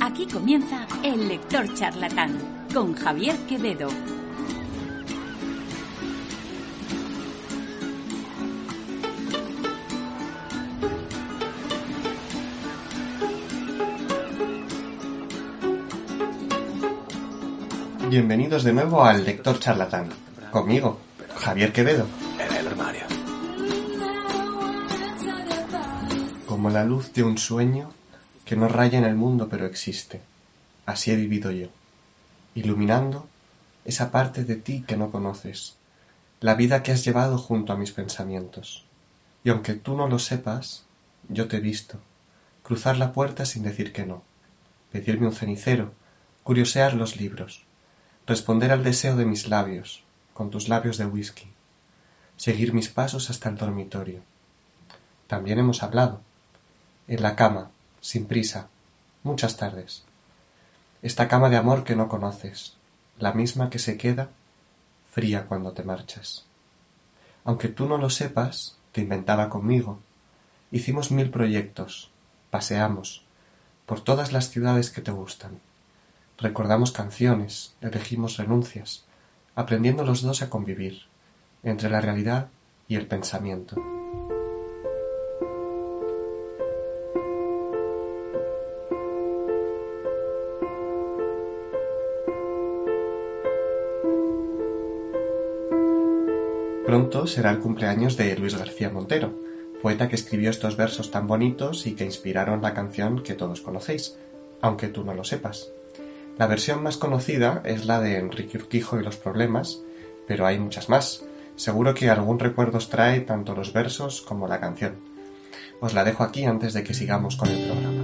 Aquí comienza El Lector Charlatán con Javier Quevedo. Bienvenidos de nuevo al Lector Charlatán. Conmigo, Javier Quevedo. En el armario. Como la luz de un sueño que no raya en el mundo pero existe. Así he vivido yo, iluminando esa parte de ti que no conoces, la vida que has llevado junto a mis pensamientos. Y aunque tú no lo sepas, yo te he visto, cruzar la puerta sin decir que no, pedirme un cenicero, curiosear los libros, responder al deseo de mis labios, con tus labios de whisky, seguir mis pasos hasta el dormitorio. También hemos hablado, en la cama, sin prisa, muchas tardes. Esta cama de amor que no conoces, la misma que se queda fría cuando te marchas. Aunque tú no lo sepas, te inventaba conmigo. Hicimos mil proyectos, paseamos por todas las ciudades que te gustan. Recordamos canciones, elegimos renuncias, aprendiendo los dos a convivir entre la realidad y el pensamiento. Será el cumpleaños de Luis García Montero, poeta que escribió estos versos tan bonitos y que inspiraron la canción que todos conocéis, aunque tú no lo sepas. La versión más conocida es la de Enrique Urquijo y los problemas, pero hay muchas más. Seguro que algún recuerdo os trae tanto los versos como la canción. Os la dejo aquí antes de que sigamos con el programa.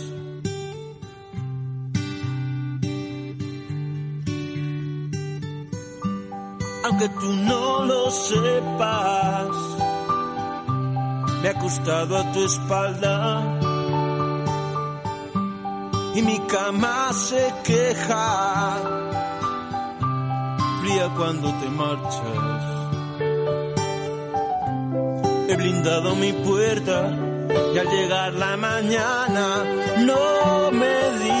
Aunque tú no lo sepas, me he acostado a tu espalda. Y mi cama se queja, fría cuando te marchas. He blindado mi puerta y al llegar la mañana no me di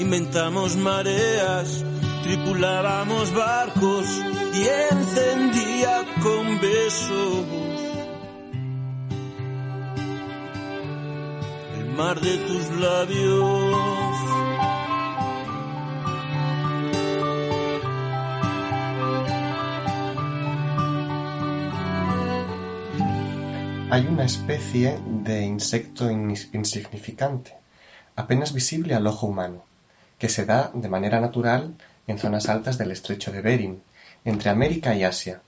Inventamos mareas, tripulábamos barcos y encendía con besos el mar de tus labios. hay una especie de insecto insignificante, apenas visible al ojo humano, que se da de manera natural en zonas altas del estrecho de Bering, entre América y Asia.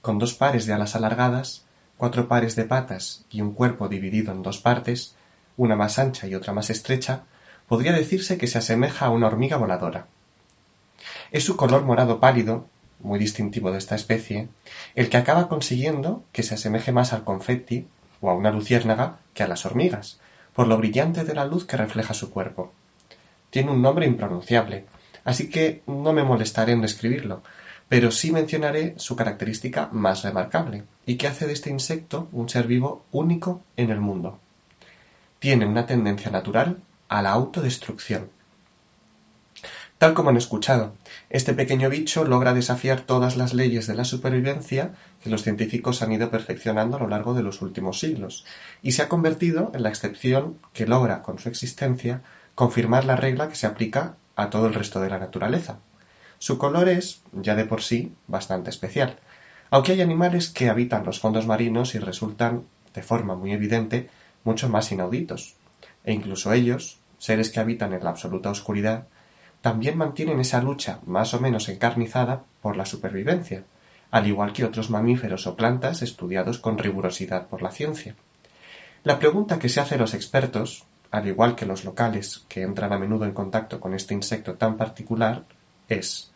Con dos pares de alas alargadas, cuatro pares de patas y un cuerpo dividido en dos partes, una más ancha y otra más estrecha, podría decirse que se asemeja a una hormiga voladora. Es su color morado pálido, muy distintivo de esta especie, el que acaba consiguiendo que se asemeje más al confetti o a una luciérnaga que a las hormigas, por lo brillante de la luz que refleja su cuerpo. Tiene un nombre impronunciable, así que no me molestaré en describirlo, pero sí mencionaré su característica más remarcable y que hace de este insecto un ser vivo único en el mundo. Tiene una tendencia natural a la autodestrucción. Tal como han escuchado, este pequeño bicho logra desafiar todas las leyes de la supervivencia que los científicos han ido perfeccionando a lo largo de los últimos siglos, y se ha convertido en la excepción que logra con su existencia confirmar la regla que se aplica a todo el resto de la naturaleza. Su color es, ya de por sí, bastante especial, aunque hay animales que habitan los fondos marinos y resultan, de forma muy evidente, mucho más inauditos, e incluso ellos, seres que habitan en la absoluta oscuridad, también mantienen esa lucha más o menos encarnizada por la supervivencia, al igual que otros mamíferos o plantas estudiados con rigurosidad por la ciencia. La pregunta que se hace los expertos, al igual que los locales que entran a menudo en contacto con este insecto tan particular, es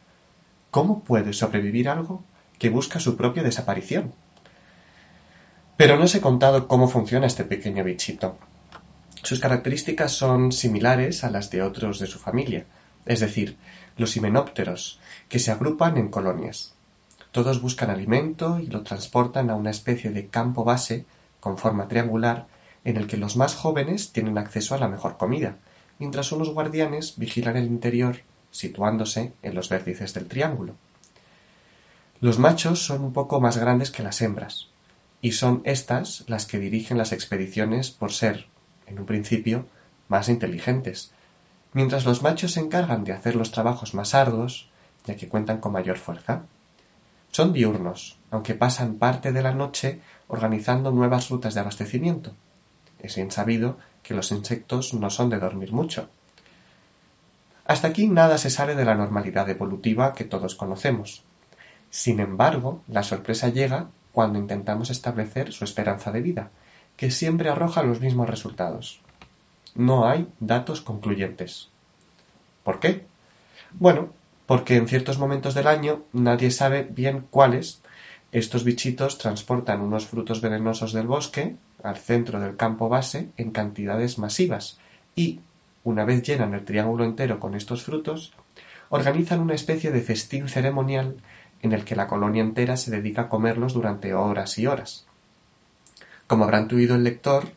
¿cómo puede sobrevivir algo que busca su propia desaparición? Pero no os he contado cómo funciona este pequeño bichito. Sus características son similares a las de otros de su familia, es decir, los himenópteros, que se agrupan en colonias. Todos buscan alimento y lo transportan a una especie de campo base con forma triangular en el que los más jóvenes tienen acceso a la mejor comida, mientras unos guardianes vigilan el interior situándose en los vértices del triángulo. Los machos son un poco más grandes que las hembras, y son éstas las que dirigen las expediciones por ser, en un principio, más inteligentes, mientras los machos se encargan de hacer los trabajos más arduos, ya que cuentan con mayor fuerza. Son diurnos, aunque pasan parte de la noche organizando nuevas rutas de abastecimiento. Es bien sabido que los insectos no son de dormir mucho. Hasta aquí nada se sale de la normalidad evolutiva que todos conocemos. Sin embargo, la sorpresa llega cuando intentamos establecer su esperanza de vida, que siempre arroja los mismos resultados. No hay datos concluyentes. ¿Por qué? Bueno, porque en ciertos momentos del año nadie sabe bien cuáles. Estos bichitos transportan unos frutos venenosos del bosque al centro del campo base en cantidades masivas y, una vez llenan el triángulo entero con estos frutos, organizan una especie de festín ceremonial en el que la colonia entera se dedica a comerlos durante horas y horas. Como habrá intuido el lector,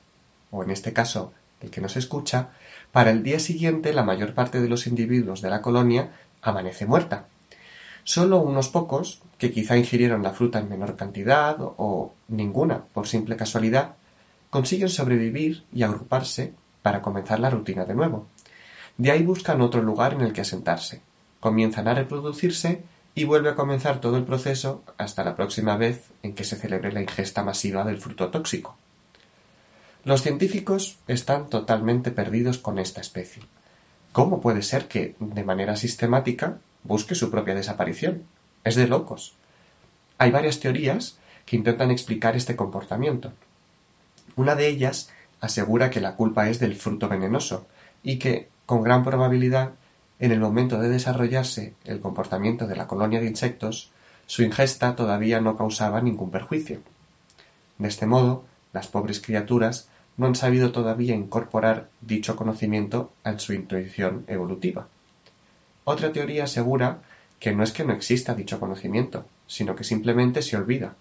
o en este caso el que nos escucha, para el día siguiente la mayor parte de los individuos de la colonia amanece muerta. Solo unos pocos, que quizá ingirieron la fruta en menor cantidad o ninguna por simple casualidad, consiguen sobrevivir y agruparse para comenzar la rutina de nuevo. De ahí buscan otro lugar en el que asentarse, comienzan a reproducirse y vuelve a comenzar todo el proceso hasta la próxima vez en que se celebre la ingesta masiva del fruto tóxico. Los científicos están totalmente perdidos con esta especie. ¿Cómo puede ser que, de manera sistemática, busque su propia desaparición? Es de locos. Hay varias teorías que intentan explicar este comportamiento. Una de ellas asegura que la culpa es del fruto venenoso y que, con gran probabilidad, en el momento de desarrollarse el comportamiento de la colonia de insectos, su ingesta todavía no causaba ningún perjuicio. De este modo, las pobres criaturas no han sabido todavía incorporar dicho conocimiento en su intuición evolutiva. Otra teoría asegura que no es que no exista dicho conocimiento, sino que simplemente se olvida.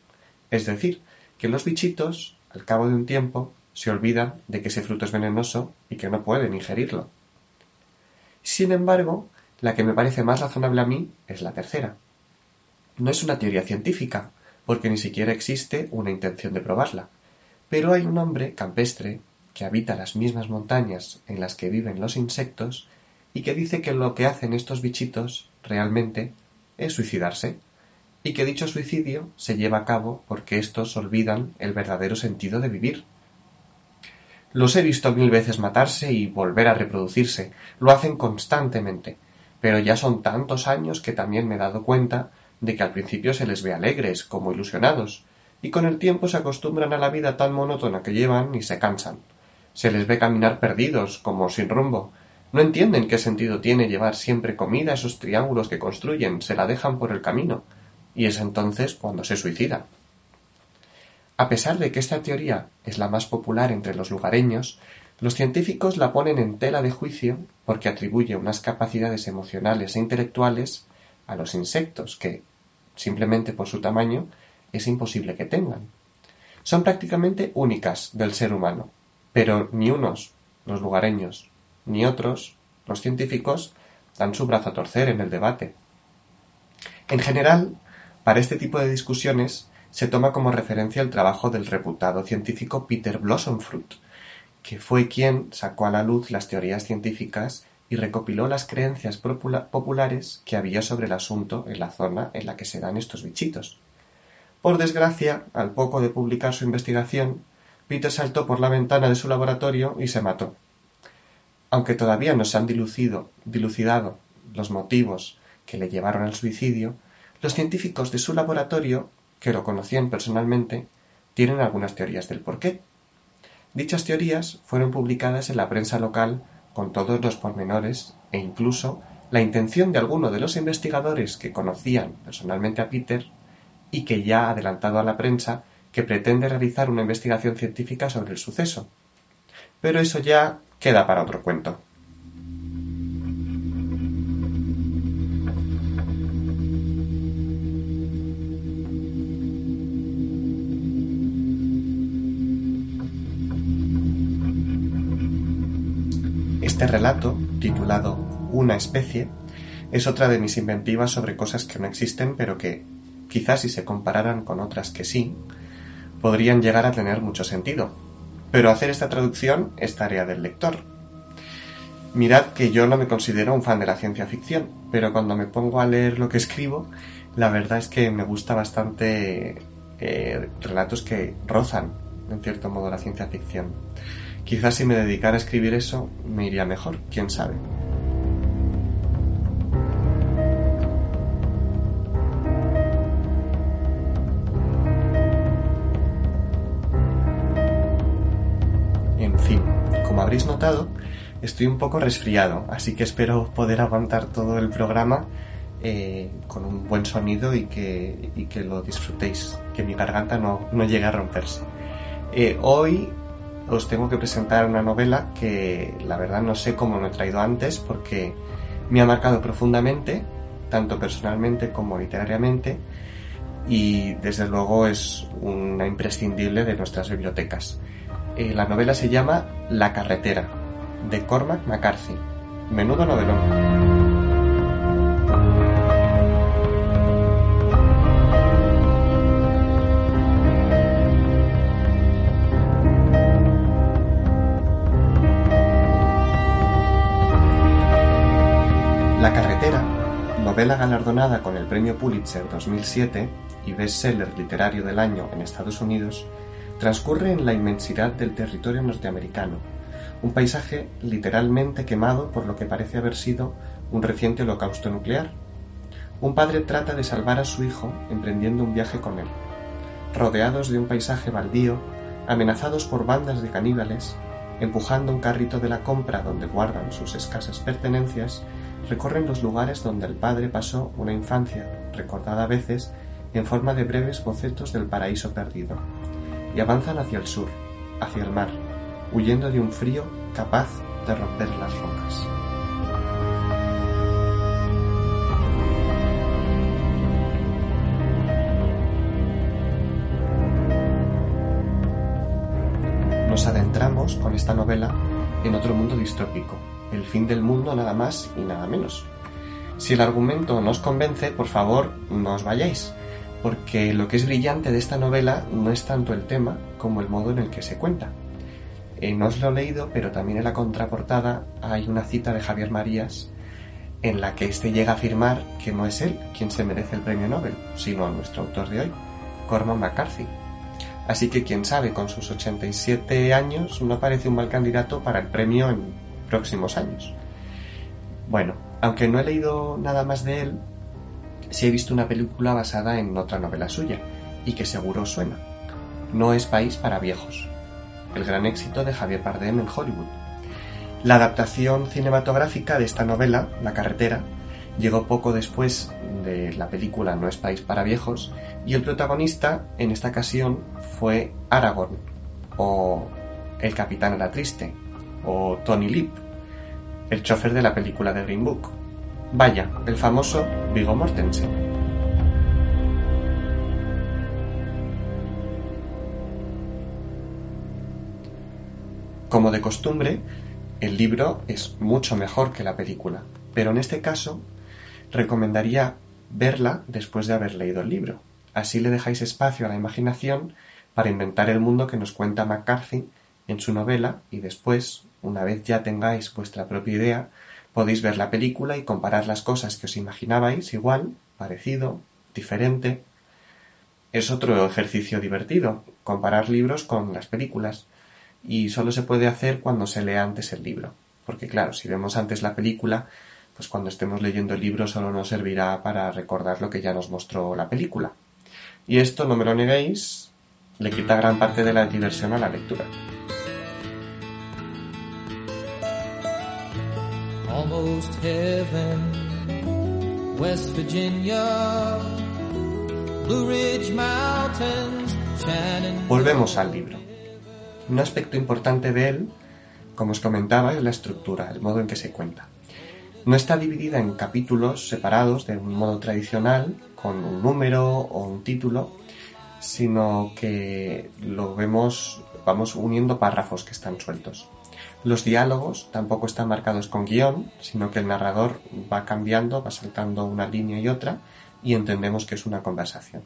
Es decir, que los bichitos, al cabo de un tiempo, se olvidan de que ese fruto es venenoso y que no pueden ingerirlo. Sin embargo, la que me parece más razonable a mí es la tercera. No es una teoría científica, porque ni siquiera existe una intención de probarla. Pero hay un hombre campestre que habita las mismas montañas en las que viven los insectos y que dice que lo que hacen estos bichitos realmente es suicidarse y que dicho suicidio se lleva a cabo porque estos olvidan el verdadero sentido de vivir los he visto mil veces matarse y volver a reproducirse. Lo hacen constantemente. Pero ya son tantos años que también me he dado cuenta de que al principio se les ve alegres, como ilusionados, y con el tiempo se acostumbran a la vida tan monótona que llevan y se cansan. Se les ve caminar perdidos, como sin rumbo. No entienden qué sentido tiene llevar siempre comida a esos triángulos que construyen, se la dejan por el camino, y es entonces cuando se suicidan. A pesar de que esta teoría es la más popular entre los lugareños, los científicos la ponen en tela de juicio porque atribuye unas capacidades emocionales e intelectuales a los insectos que, simplemente por su tamaño, es imposible que tengan. Son prácticamente únicas del ser humano, pero ni unos, los lugareños, ni otros, los científicos, dan su brazo a torcer en el debate. En general, para este tipo de discusiones se toma como referencia el trabajo del reputado científico Peter Blossomfruit, que fue quien sacó a la luz las teorías científicas y recopiló las creencias populares que había sobre el asunto en la zona en la que se dan estos bichitos. Por desgracia, al poco de publicar su investigación, Peter saltó por la ventana de su laboratorio y se mató. Aunque todavía no se han dilucidado los motivos que le llevaron al suicidio, los científicos de su laboratorio, que lo conocían personalmente, tienen algunas teorías del porqué. Dichas teorías fueron publicadas en la prensa local con todos los pormenores e incluso la intención de alguno de los investigadores que conocían personalmente a Peter y que ya ha adelantado a la prensa que pretende realizar una investigación científica sobre el suceso. Pero eso ya queda para otro cuento. Este relato, titulado Una especie, es otra de mis inventivas sobre cosas que no existen pero que, quizás si se compararan con otras que sí, podrían llegar a tener mucho sentido. Pero hacer esta traducción es tarea del lector. Mirad que yo no me considero un fan de la ciencia ficción, pero cuando me pongo a leer lo que escribo, la verdad es que me gusta bastante eh, relatos que rozan, en cierto modo, la ciencia ficción. Quizás si me dedicara a escribir eso me iría mejor, quién sabe. Notado, estoy un poco resfriado, así que espero poder aguantar todo el programa eh, con un buen sonido y que, lo disfrutéis, que mi garganta no, llegue a romperse. Eh, hoy os tengo que presentar una novela que la verdad no sé cómo me he traído antes porque me ha marcado profundamente, tanto personalmente como literariamente, y desde luego es una imprescindible de nuestras bibliotecas. Eh, la novela se llama La carretera, de Cormac McCarthy. Menudo novelón. La carretera, novela galardonada con el Premio Pulitzer 2007 y bestseller literario del año en Estados Unidos, transcurre en la inmensidad del territorio norteamericano, un paisaje literalmente quemado por lo que parece haber sido un reciente holocausto nuclear. Un padre trata de salvar a su hijo emprendiendo un viaje con él. Rodeados de un paisaje baldío, amenazados por bandas de caníbales, empujando un carrito de la compra donde guardan sus escasas pertenencias, recorren los lugares donde el padre pasó una infancia, recordada a veces en forma de breves bocetos del paraíso perdido, y avanzan hacia el sur, hacia el mar, huyendo de un frío capaz de romper las rocas. Nos adentramos con esta novela en otro mundo distópico, el fin del mundo nada más y nada menos. Si el argumento no os convence, por favor, no os vayáis, porque lo que es brillante de esta novela no es tanto el tema como el modo en el que se cuenta. Eh, no os lo he leído, pero también en la contraportada hay una cita de Javier Marías en la que éste llega a afirmar que no es él quien se merece el premio Nobel, sino nuestro autor de hoy, Corman McCarthy. Así que quién sabe, con sus 87 años no parece un mal candidato para el premio en próximos años. Bueno, aunque no he leído nada más de él, sí he visto una película basada en otra novela suya, y que seguro suena. No es País para Viejos, el gran éxito de Javier Bardem en Hollywood. La adaptación cinematográfica de esta novela, La carretera, llegó poco después de la película No es País para Viejos, y el protagonista en esta ocasión fue Aragorn, o el capitán era triste, o Tony Lip, el chofer de la película de Green Book. Vaya, el famoso Vigo Mortensen. Como de costumbre, el libro es mucho mejor que la película, pero en este caso recomendaría verla después de haber leído el libro. Así le dejáis espacio a la imaginación para inventar el mundo que nos cuenta McCarthy en su novela y después, una vez ya tengáis vuestra propia idea, podéis ver la película y comparar las cosas que os imaginabais igual, parecido, diferente. Es otro ejercicio divertido, comparar libros con las películas, y solo se puede hacer cuando se lea antes el libro, porque claro, si vemos antes la película, pues cuando estemos leyendo el libro solo nos servirá para recordar lo que ya nos mostró la película. Y esto, no me lo neguéis, le quita gran parte de la diversión a la lectura. Volvemos al libro. Un aspecto importante de él, como os comentaba, es la estructura, el modo en que se cuenta. No está dividida en capítulos separados de un modo tradicional, con un número o un título, sino que lo vemos, vamos uniendo párrafos que están sueltos. Los diálogos tampoco están marcados con guion, sino que el narrador va cambiando, va saltando una línea y otra, y entendemos que es una conversación.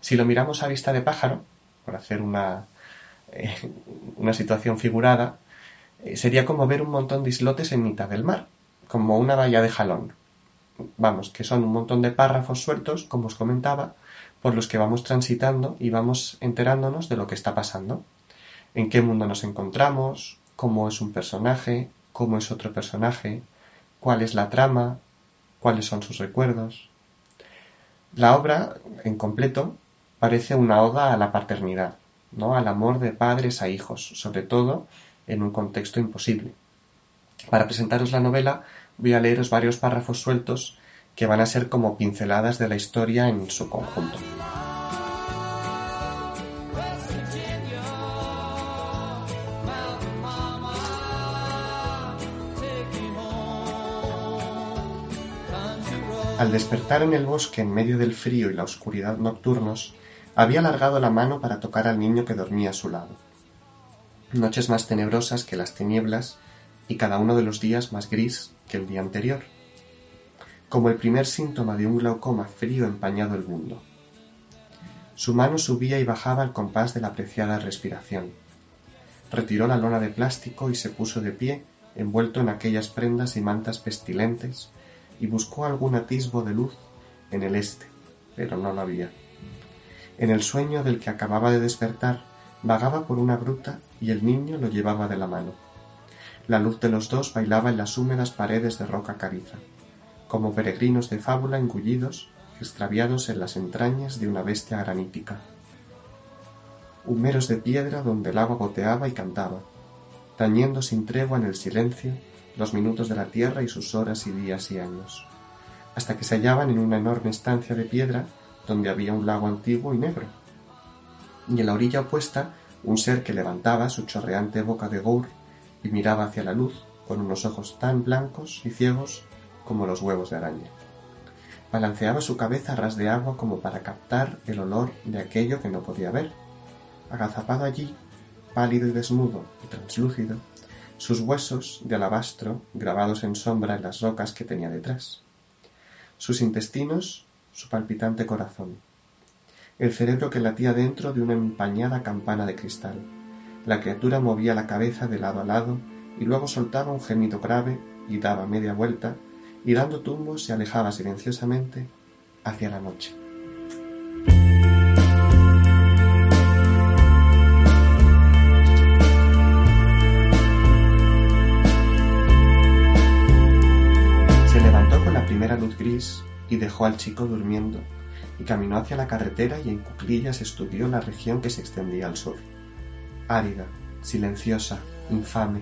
Si lo miramos a vista de pájaro, por hacer una, eh, una situación figurada, eh, sería como ver un montón de islotes en mitad del mar, como una valla de jalón. Vamos, que son un montón de párrafos sueltos, como os comentaba, por los que vamos transitando y vamos enterándonos de lo que está pasando, en qué mundo nos encontramos, cómo es un personaje, cómo es otro personaje, cuál es la trama, cuáles son sus recuerdos. La obra, en completo, parece una oda a la paternidad, ¿no? al amor de padres a hijos, sobre todo en un contexto imposible. Para presentaros la novela voy a leeros varios párrafos sueltos que van a ser como pinceladas de la historia en su conjunto. Al despertar en el bosque en medio del frío y la oscuridad nocturnos, había alargado la mano para tocar al niño que dormía a su lado. Noches más tenebrosas que las tinieblas y cada uno de los días más gris que el día anterior, como el primer síntoma de un glaucoma frío empañado el mundo. Su mano subía y bajaba al compás de la apreciada respiración. Retiró la lona de plástico y se puso de pie, envuelto en aquellas prendas y mantas pestilentes, y buscó algún atisbo de luz en el este, pero no lo había. En el sueño del que acababa de despertar, vagaba por una gruta y el niño lo llevaba de la mano. La luz de los dos bailaba en las húmedas paredes de roca cariza, como peregrinos de fábula engullidos, extraviados en las entrañas de una bestia granítica. Humeros de piedra donde el agua goteaba y cantaba, tañendo sin tregua en el silencio los minutos de la tierra y sus horas y días y años, hasta que se hallaban en una enorme estancia de piedra donde había un lago antiguo y negro, y en la orilla opuesta un ser que levantaba su chorreante boca de gour y miraba hacia la luz con unos ojos tan blancos y ciegos como los huevos de araña. Balanceaba su cabeza a ras de agua como para captar el olor de aquello que no podía ver. Agazapado allí, pálido y desnudo y translúcido, sus huesos de alabastro grabados en sombra en las rocas que tenía detrás. Sus intestinos su palpitante corazón, el cerebro que latía dentro de una empañada campana de cristal. La criatura movía la cabeza de lado a lado y luego soltaba un gemido grave y daba media vuelta y dando tumbos se alejaba silenciosamente hacia la noche. Y dejó al chico durmiendo, y caminó hacia la carretera y en cuclillas estudió la región que se extendía al sur. Árida, silenciosa, infame.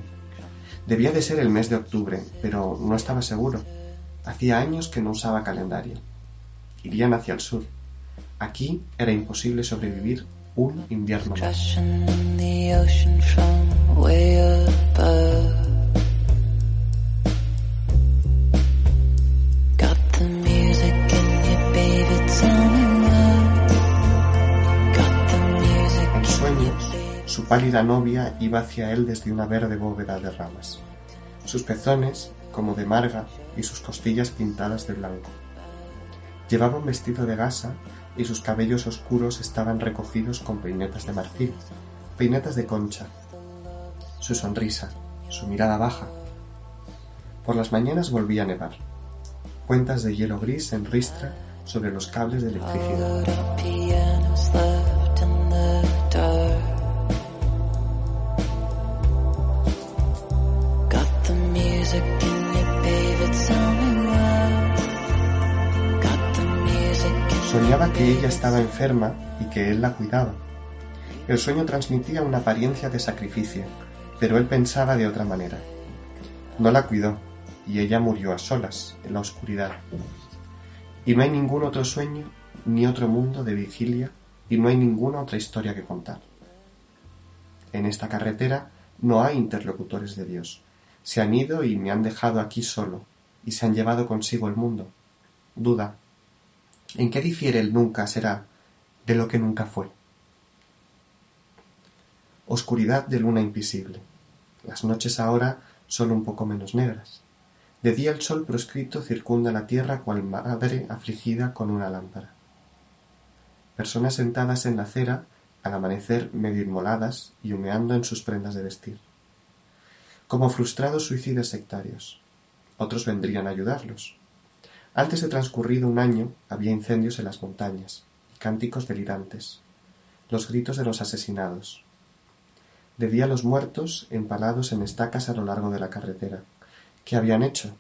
Debía de ser el mes de octubre, pero no estaba seguro. Hacía años que no usaba calendario. Irían hacia el sur. Aquí era imposible sobrevivir un invierno. Pálida novia iba hacia él desde una verde bóveda de ramas, sus pezones como de marga y sus costillas pintadas de blanco. Llevaba un vestido de gasa y sus cabellos oscuros estaban recogidos con peinetas de marfil, peinetas de concha. Su sonrisa, su mirada baja. Por las mañanas volvía a nevar. Cuentas de hielo gris en ristra sobre los cables de electricidad. Soñaba que ella estaba enferma y que él la cuidaba. El sueño transmitía una apariencia de sacrificio, pero él pensaba de otra manera. No la cuidó, y ella murió a solas, en la oscuridad. Y no hay ningún otro sueño, ni otro mundo de vigilia, y no hay ninguna otra historia que contar. En esta carretera no hay interlocutores de Dios. Se han ido y me han dejado aquí solo, y se han llevado consigo el mundo. Duda. ¿En qué difiere el nunca será de lo que nunca fue? Oscuridad de luna invisible. Las noches ahora son un poco menos negras. De día el sol proscrito circunda la tierra cual madre afligida con una lámpara. Personas sentadas en la acera, al amanecer medio inmoladas y humeando en sus prendas de vestir. Como frustrados suicidas sectarios. Otros vendrían a ayudarlos. Antes de transcurrido un año había incendios en las montañas y cánticos delirantes, los gritos de los asesinados. De día los muertos empalados en estacas a lo largo de la carretera ¿Qué habían hecho?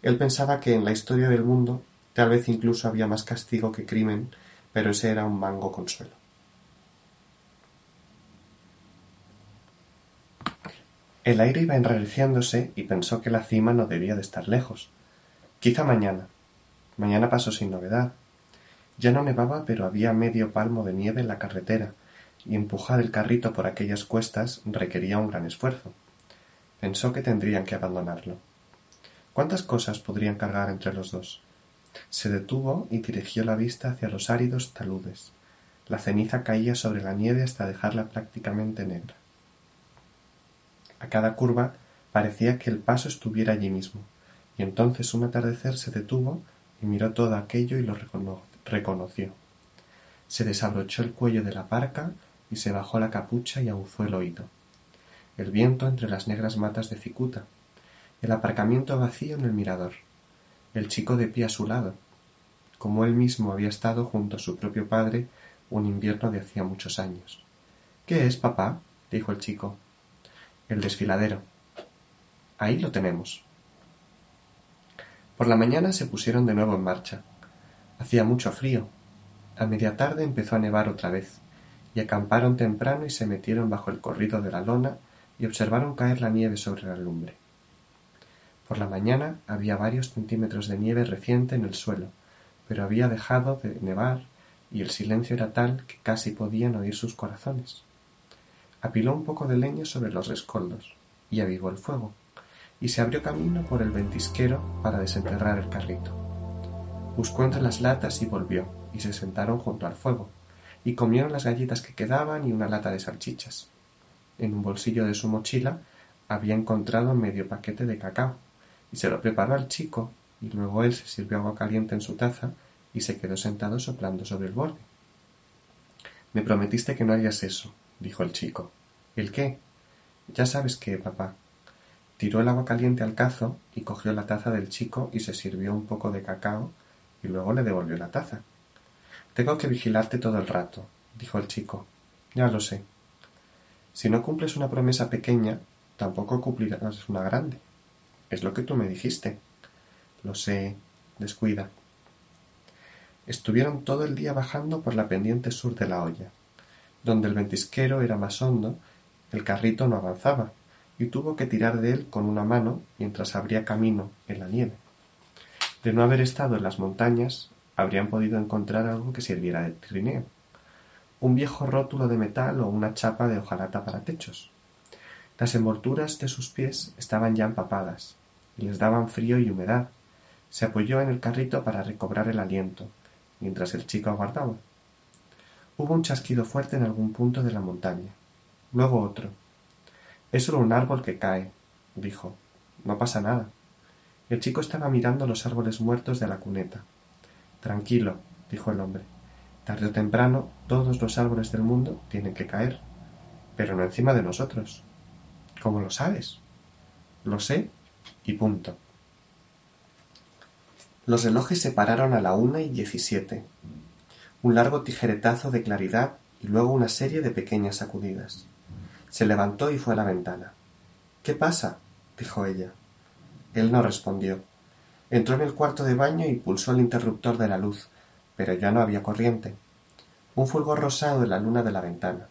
Él pensaba que en la historia del mundo tal vez incluso había más castigo que crimen, pero ese era un mango consuelo. El aire iba enrareciéndose y pensó que la cima no debía de estar lejos. Quizá mañana. Mañana pasó sin novedad. Ya no nevaba, pero había medio palmo de nieve en la carretera, y empujar el carrito por aquellas cuestas requería un gran esfuerzo. Pensó que tendrían que abandonarlo. ¿Cuántas cosas podrían cargar entre los dos? Se detuvo y dirigió la vista hacia los áridos taludes. La ceniza caía sobre la nieve hasta dejarla prácticamente negra. A cada curva parecía que el paso estuviera allí mismo, y entonces un atardecer se detuvo y miró todo aquello y lo reconoció. Se desabrochó el cuello de la parca y se bajó la capucha y aguzó el oído. El viento entre las negras matas de cicuta, el aparcamiento vacío en el mirador, el chico de pie a su lado, como él mismo había estado junto a su propio padre un invierno de hacía muchos años. ¿Qué es, papá? dijo el chico. El desfiladero. Ahí lo tenemos. Por la mañana se pusieron de nuevo en marcha. Hacía mucho frío. A media tarde empezó a nevar otra vez, y acamparon temprano y se metieron bajo el corrido de la lona y observaron caer la nieve sobre la lumbre. Por la mañana había varios centímetros de nieve reciente en el suelo, pero había dejado de nevar y el silencio era tal que casi podían oír sus corazones. Apiló un poco de leña sobre los rescoldos y avivó el fuego, y se abrió camino por el ventisquero para desenterrar el carrito. Buscó entre las latas y volvió, y se sentaron junto al fuego, y comieron las galletas que quedaban y una lata de salchichas. En un bolsillo de su mochila había encontrado medio paquete de cacao, y se lo preparó al chico, y luego él se sirvió agua caliente en su taza y se quedó sentado soplando sobre el borde. Me prometiste que no harías eso, dijo el chico. ¿El qué? Ya sabes qué, papá. Tiró el agua caliente al cazo y cogió la taza del chico y se sirvió un poco de cacao y luego le devolvió la taza. Tengo que vigilarte todo el rato, dijo el chico. Ya lo sé. Si no cumples una promesa pequeña, tampoco cumplirás una grande. Es lo que tú me dijiste. Lo sé. Descuida. Estuvieron todo el día bajando por la pendiente sur de la olla. Donde el ventisquero era más hondo, el carrito no avanzaba, y tuvo que tirar de él con una mano mientras abría camino en la nieve. De no haber estado en las montañas, habrían podido encontrar algo que sirviera de trineo. Un viejo rótulo de metal o una chapa de hojarata para techos. Las envolturas de sus pies estaban ya empapadas, y les daban frío y humedad. Se apoyó en el carrito para recobrar el aliento, mientras el chico aguardaba. Hubo un chasquido fuerte en algún punto de la montaña. luego otro. Es solo un árbol que cae, dijo. No pasa nada. El chico estaba mirando los árboles muertos de la cuneta. Tranquilo, dijo el hombre. Tarde o temprano todos los árboles del mundo tienen que caer, pero no encima de nosotros. ¿Cómo lo sabes? Lo sé y punto. Los relojes se pararon a la una y diecisiete. Un largo tijeretazo de claridad y luego una serie de pequeñas sacudidas. Se levantó y fue a la ventana. ¿Qué pasa? dijo ella. Él no respondió. Entró en el cuarto de baño y pulsó el interruptor de la luz, pero ya no había corriente. Un fulgor rosado de la luna de la ventana.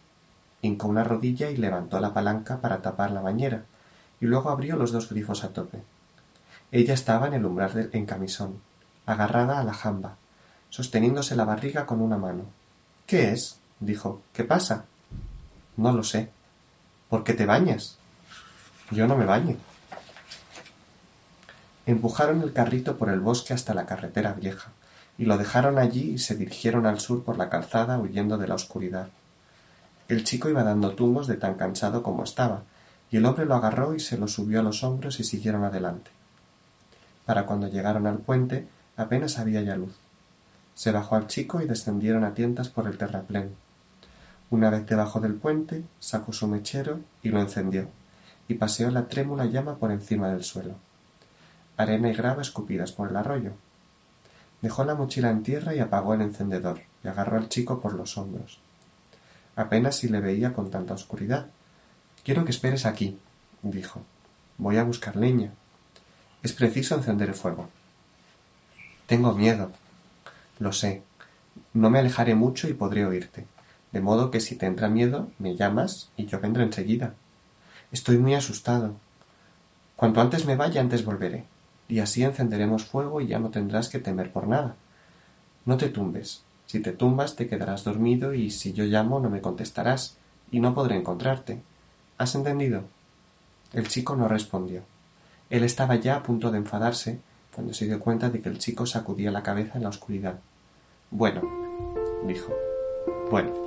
Hincó una rodilla y levantó la palanca para tapar la bañera, y luego abrió los dos grifos a tope. Ella estaba en el umbral del en camisón, agarrada a la jamba, sosteniéndose la barriga con una mano. ¿Qué es? dijo. ¿Qué pasa? No lo sé. ¿Por qué te bañas? Yo no me baño. Empujaron el carrito por el bosque hasta la carretera vieja, y lo dejaron allí y se dirigieron al sur por la calzada huyendo de la oscuridad. El chico iba dando tumbos de tan cansado como estaba, y el hombre lo agarró y se lo subió a los hombros y siguieron adelante. Para cuando llegaron al puente apenas había ya luz. Se bajó al chico y descendieron a tientas por el terraplén. Una vez debajo del puente, sacó su mechero y lo encendió, y paseó la trémula llama por encima del suelo. Arena y grava escupidas por el arroyo. Dejó la mochila en tierra y apagó el encendedor, y agarró al chico por los hombros. Apenas si le veía con tanta oscuridad. Quiero que esperes aquí, dijo. Voy a buscar leña. Es preciso encender el fuego. Tengo miedo. Lo sé. No me alejaré mucho y podré oírte de modo que si te entra miedo, me llamas y yo vendré enseguida. Estoy muy asustado. Cuanto antes me vaya, antes volveré, y así encenderemos fuego y ya no tendrás que temer por nada. No te tumbes. Si te tumbas te quedarás dormido y si yo llamo no me contestarás y no podré encontrarte. ¿Has entendido? El chico no respondió. Él estaba ya a punto de enfadarse cuando se dio cuenta de que el chico sacudía la cabeza en la oscuridad. Bueno, dijo. Bueno.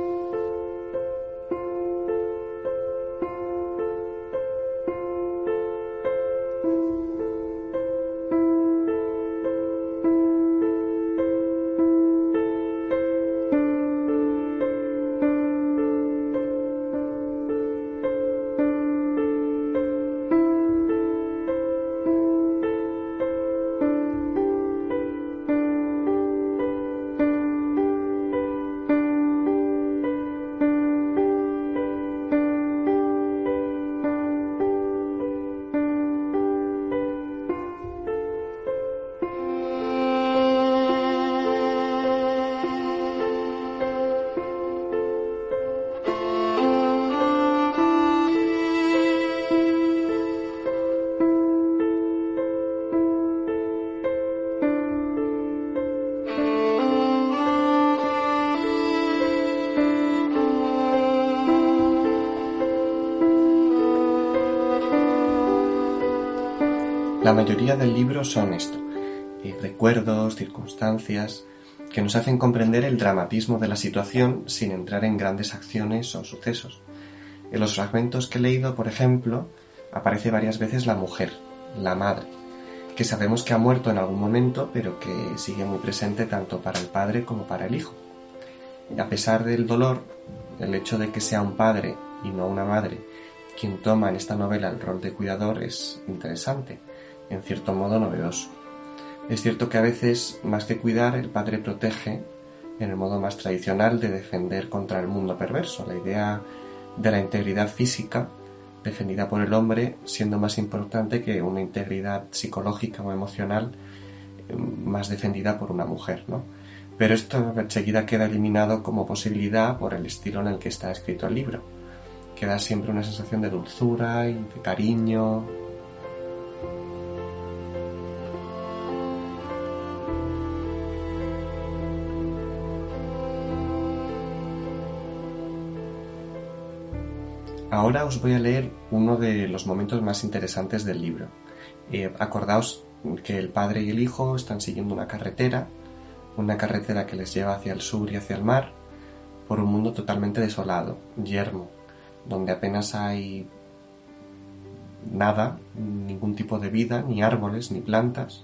La mayoría del libro son esto, eh, recuerdos, circunstancias, que nos hacen comprender el dramatismo de la situación sin entrar en grandes acciones o sucesos. En los fragmentos que he leído, por ejemplo, aparece varias veces la mujer, la madre, que sabemos que ha muerto en algún momento, pero que sigue muy presente tanto para el padre como para el hijo. A pesar del dolor, el hecho de que sea un padre y no una madre quien toma en esta novela el rol de cuidador es interesante en cierto modo novedoso. Es cierto que a veces, más que cuidar, el padre protege en el modo más tradicional de defender contra el mundo perverso, la idea de la integridad física defendida por el hombre siendo más importante que una integridad psicológica o emocional eh, más defendida por una mujer, ¿no? Pero esto enseguida queda eliminado como posibilidad por el estilo en el que está escrito el libro. Queda siempre una sensación de dulzura y de cariño, Ahora os voy a leer uno de los momentos más interesantes del libro. Eh, acordaos que el padre y el hijo están siguiendo una carretera, una carretera que les lleva hacia el sur y hacia el mar, por un mundo totalmente desolado, yermo, donde apenas hay nada, ningún tipo de vida, ni árboles, ni plantas,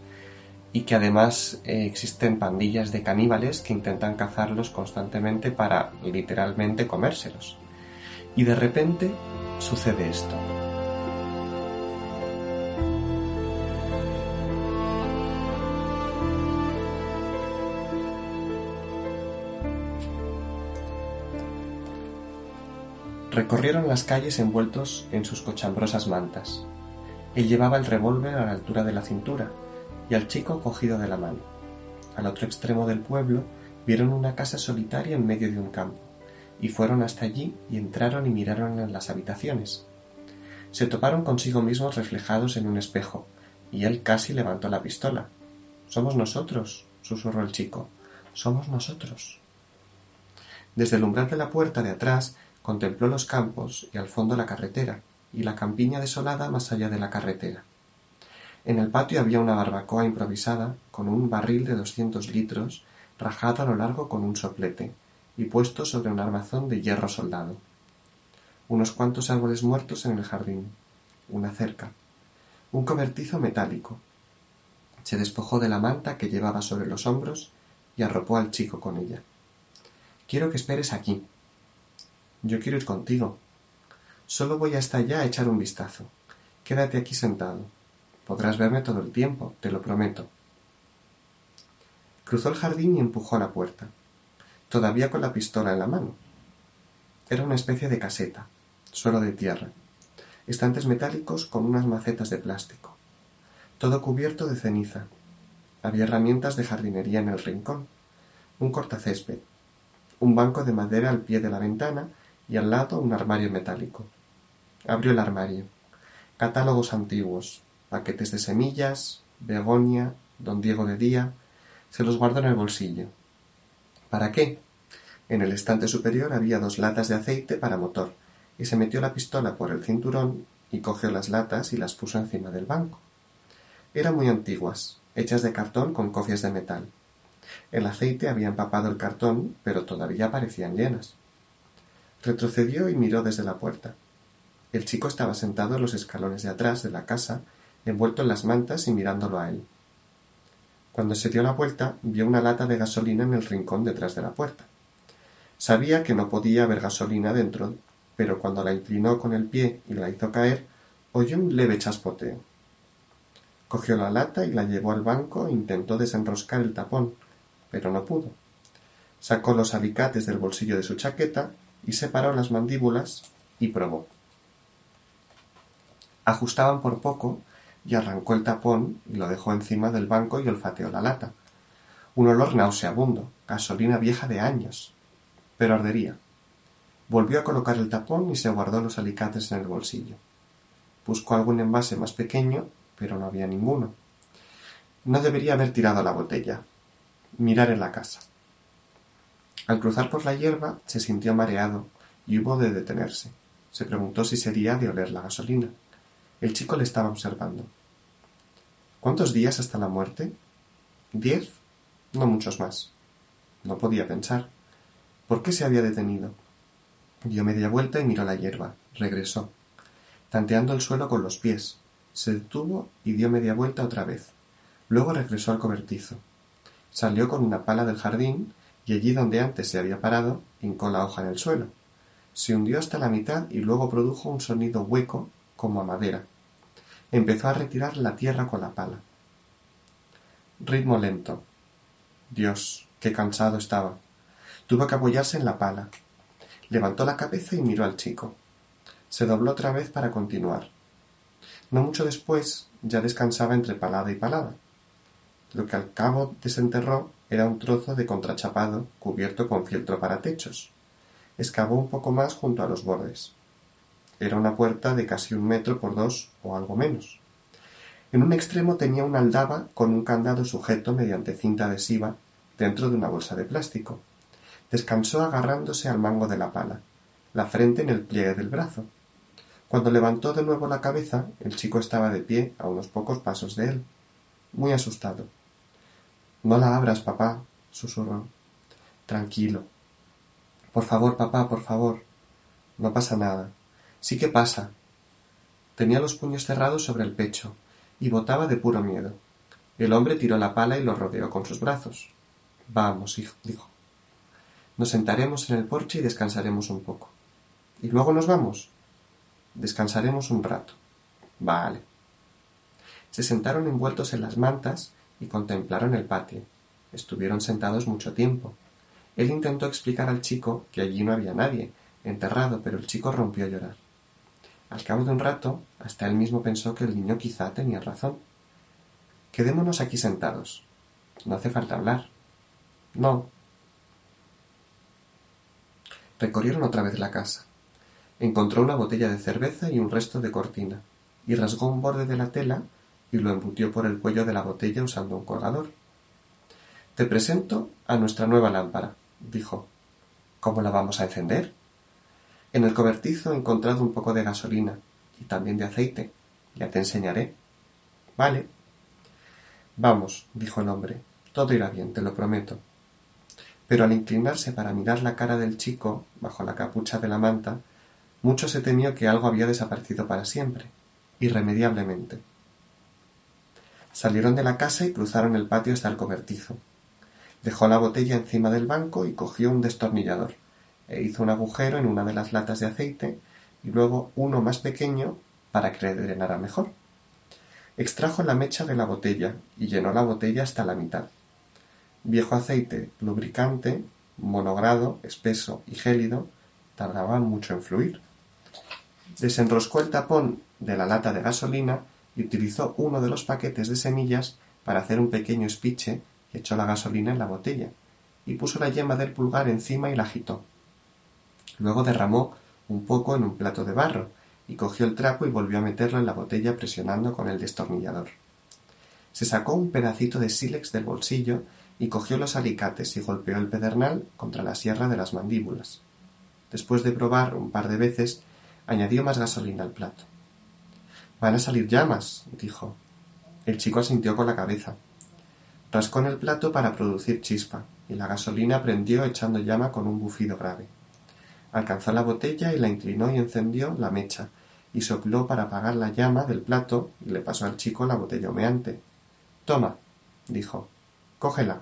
y que además eh, existen pandillas de caníbales que intentan cazarlos constantemente para literalmente comérselos. Y de repente sucede esto. Recorrieron las calles envueltos en sus cochambrosas mantas. Él llevaba el revólver a la altura de la cintura y al chico cogido de la mano. Al otro extremo del pueblo vieron una casa solitaria en medio de un campo, y fueron hasta allí y entraron y miraron en las habitaciones. Se toparon consigo mismos reflejados en un espejo, y él casi levantó la pistola. Somos nosotros, susurró el chico. Somos nosotros. Desde el umbral de la puerta de atrás contempló los campos y al fondo la carretera, y la campiña desolada más allá de la carretera. En el patio había una barbacoa improvisada con un barril de doscientos litros rajado a lo largo con un soplete y puesto sobre un armazón de hierro soldado. Unos cuantos árboles muertos en el jardín, una cerca, un cobertizo metálico. Se despojó de la manta que llevaba sobre los hombros y arropó al chico con ella. Quiero que esperes aquí, yo quiero ir contigo. Solo voy hasta allá a echar un vistazo. Quédate aquí sentado. Podrás verme todo el tiempo, te lo prometo. Cruzó el jardín y empujó la puerta, todavía con la pistola en la mano. Era una especie de caseta, suelo de tierra, estantes metálicos con unas macetas de plástico, todo cubierto de ceniza. Había herramientas de jardinería en el rincón, un cortacésped, un banco de madera al pie de la ventana y al lado un armario metálico. Abrió el armario. Catálogos antiguos, paquetes de semillas, begonia, don Diego de Día, se los guardó en el bolsillo. ¿Para qué? En el estante superior había dos latas de aceite para motor, y se metió la pistola por el cinturón y cogió las latas y las puso encima del banco. Eran muy antiguas, hechas de cartón con cofias de metal. El aceite había empapado el cartón, pero todavía parecían llenas. Retrocedió y miró desde la puerta. El chico estaba sentado en los escalones de atrás de la casa, envuelto en las mantas y mirándolo a él. Cuando se dio la vuelta, vio una lata de gasolina en el rincón detrás de la puerta. Sabía que no podía haber gasolina dentro, pero cuando la inclinó con el pie y la hizo caer, oyó un leve chaspoteo. Cogió la lata y la llevó al banco e intentó desenroscar el tapón, pero no pudo. Sacó los alicates del bolsillo de su chaqueta y separó las mandíbulas y probó. Ajustaban por poco y arrancó el tapón y lo dejó encima del banco y olfateó la lata. Un olor nauseabundo, gasolina vieja de años, pero ardería. Volvió a colocar el tapón y se guardó los alicates en el bolsillo. Buscó algún envase más pequeño, pero no había ninguno. No debería haber tirado la botella. Mirar en la casa. Al cruzar por la hierba se sintió mareado y hubo de detenerse. Se preguntó si sería de oler la gasolina. El chico le estaba observando. ¿Cuántos días hasta la muerte? ¿Diez? No muchos más. No podía pensar. ¿Por qué se había detenido? Dio media vuelta y miró la hierba. Regresó, tanteando el suelo con los pies. Se detuvo y dio media vuelta otra vez. Luego regresó al cobertizo. Salió con una pala del jardín y allí donde antes se había parado, hincó la hoja en el suelo. Se hundió hasta la mitad y luego produjo un sonido hueco como a madera. Empezó a retirar la tierra con la pala. Ritmo lento. Dios, qué cansado estaba. Tuvo que apoyarse en la pala. Levantó la cabeza y miró al chico. Se dobló otra vez para continuar. No mucho después ya descansaba entre palada y palada. Lo que al cabo desenterró era un trozo de contrachapado cubierto con fieltro para techos. Excavó un poco más junto a los bordes. Era una puerta de casi un metro por dos o algo menos. En un extremo tenía una aldaba con un candado sujeto mediante cinta adhesiva dentro de una bolsa de plástico. Descansó agarrándose al mango de la pala, la frente en el pliegue del brazo. Cuando levantó de nuevo la cabeza, el chico estaba de pie a unos pocos pasos de él, muy asustado. No la abras, papá, susurró. Tranquilo. Por favor, papá, por favor. No pasa nada. Sí que pasa. Tenía los puños cerrados sobre el pecho y botaba de puro miedo. El hombre tiró la pala y lo rodeó con sus brazos. Vamos, hijo, dijo. Nos sentaremos en el porche y descansaremos un poco. ¿Y luego nos vamos? Descansaremos un rato. Vale. Se sentaron envueltos en las mantas y contemplaron el patio. Estuvieron sentados mucho tiempo. Él intentó explicar al chico que allí no había nadie, enterrado, pero el chico rompió a llorar. Al cabo de un rato, hasta él mismo pensó que el niño quizá tenía razón. Quedémonos aquí sentados. No hace falta hablar. No. Recorrieron otra vez la casa. Encontró una botella de cerveza y un resto de cortina, y rasgó un borde de la tela y lo embutió por el cuello de la botella usando un colgador. Te presento a nuestra nueva lámpara, dijo. ¿Cómo la vamos a encender? En el cobertizo he encontrado un poco de gasolina y también de aceite. Ya te enseñaré. Vale. Vamos, dijo el hombre. Todo irá bien, te lo prometo. Pero al inclinarse para mirar la cara del chico, bajo la capucha de la manta, mucho se temió que algo había desaparecido para siempre, irremediablemente. Salieron de la casa y cruzaron el patio hasta el cobertizo. Dejó la botella encima del banco y cogió un destornillador e hizo un agujero en una de las latas de aceite y luego uno más pequeño para que le drenara mejor. Extrajo la mecha de la botella y llenó la botella hasta la mitad. Viejo aceite, lubricante, monogrado, espeso y gélido, tardaban mucho en fluir. Desenroscó el tapón de la lata de gasolina y utilizó uno de los paquetes de semillas para hacer un pequeño espiche y echó la gasolina en la botella y puso la yema del pulgar encima y la agitó. Luego derramó un poco en un plato de barro y cogió el trapo y volvió a meterlo en la botella presionando con el destornillador. Se sacó un pedacito de sílex del bolsillo y cogió los alicates y golpeó el pedernal contra la sierra de las mandíbulas. Después de probar un par de veces, añadió más gasolina al plato. Van a salir llamas, dijo. El chico asintió con la cabeza. Rascó en el plato para producir chispa, y la gasolina prendió echando llama con un bufido grave. Alcanzó la botella y la inclinó y encendió la mecha, y sopló para apagar la llama del plato y le pasó al chico la botella humeante. Toma, dijo, cógela.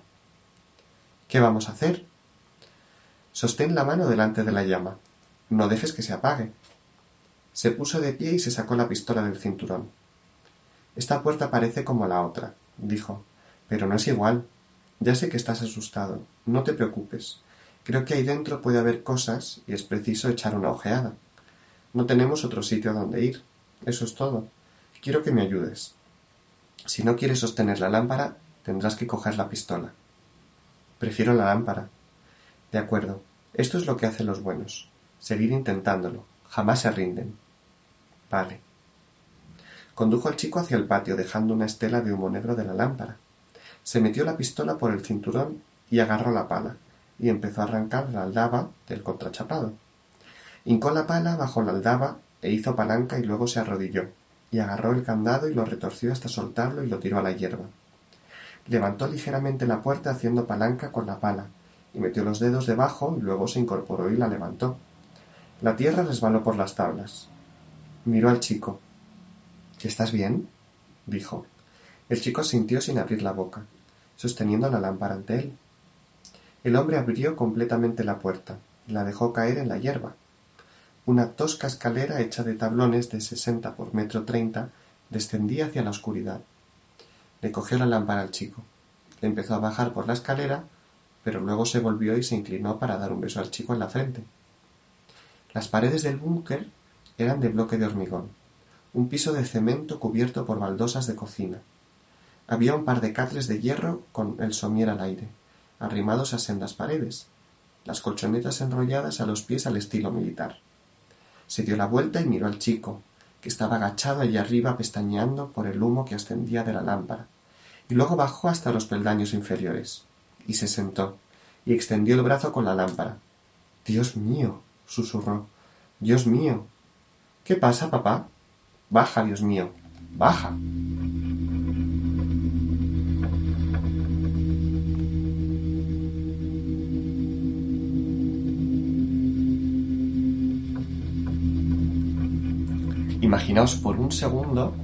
¿Qué vamos a hacer? Sostén la mano delante de la llama. No dejes que se apague. Se puso de pie y se sacó la pistola del cinturón. Esta puerta parece como la otra, dijo, pero no es igual. Ya sé que estás asustado. No te preocupes. Creo que ahí dentro puede haber cosas y es preciso echar una ojeada. No tenemos otro sitio donde ir. Eso es todo. Quiero que me ayudes. Si no quieres sostener la lámpara, tendrás que coger la pistola. Prefiero la lámpara. De acuerdo. Esto es lo que hacen los buenos. Seguir intentándolo. Jamás se rinden. Vale. Condujo al chico hacia el patio, dejando una estela de humo negro de la lámpara. Se metió la pistola por el cinturón y agarró la pala, y empezó a arrancar la aldaba del contrachapado. Hincó la pala bajo la aldaba e hizo palanca y luego se arrodilló, y agarró el candado y lo retorció hasta soltarlo y lo tiró a la hierba. Levantó ligeramente la puerta haciendo palanca con la pala, y metió los dedos debajo y luego se incorporó y la levantó. La tierra resbaló por las tablas. Miró al chico. ¿Estás bien? dijo. El chico sintió sin abrir la boca, sosteniendo la lámpara ante él. El hombre abrió completamente la puerta y la dejó caer en la hierba. Una tosca escalera hecha de tablones de sesenta por metro treinta descendía hacia la oscuridad. Le cogió la lámpara al chico. Le empezó a bajar por la escalera, pero luego se volvió y se inclinó para dar un beso al chico en la frente. Las paredes del búnker eran de bloque de hormigón, un piso de cemento cubierto por baldosas de cocina. Había un par de catres de hierro con el somier al aire, arrimados a sendas paredes, las colchonetas enrolladas a los pies al estilo militar. Se dio la vuelta y miró al chico, que estaba agachado allá arriba pestañeando por el humo que ascendía de la lámpara, y luego bajó hasta los peldaños inferiores, y se sentó, y extendió el brazo con la lámpara. Dios mío. susurró. Dios mío. ¿Qué pasa, papá? Baja, Dios mío. Baja. Imaginaos por un segundo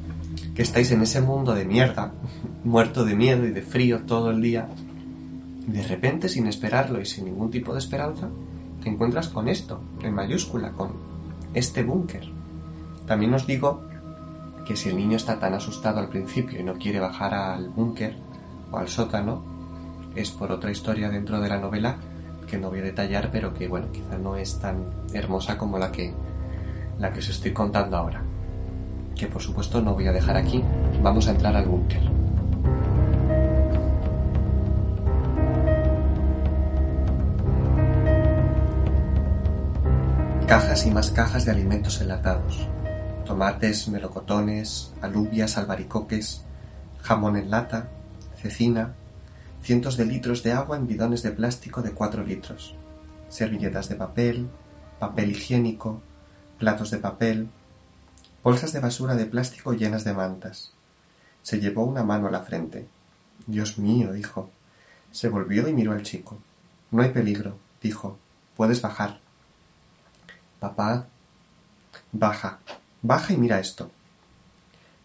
que estáis en ese mundo de mierda, muerto de miedo y de frío todo el día, y de repente, sin esperarlo y sin ningún tipo de esperanza, te encuentras con esto, en mayúscula, con este búnker. También os digo que si el niño está tan asustado al principio y no quiere bajar al búnker o al sótano, es por otra historia dentro de la novela que no voy a detallar, pero que bueno, quizá no es tan hermosa como la que la que os estoy contando ahora. Que por supuesto no voy a dejar aquí. Vamos a entrar al búnker. Cajas y más cajas de alimentos enlatados. Tomates, melocotones, alubias, albaricoques, jamón en lata, cecina, cientos de litros de agua en bidones de plástico de cuatro litros, servilletas de papel, papel higiénico, platos de papel, bolsas de basura de plástico llenas de mantas. Se llevó una mano a la frente. Dios mío, dijo. Se volvió y miró al chico. No hay peligro, dijo. Puedes bajar. Papá. Baja. Baja y mira esto.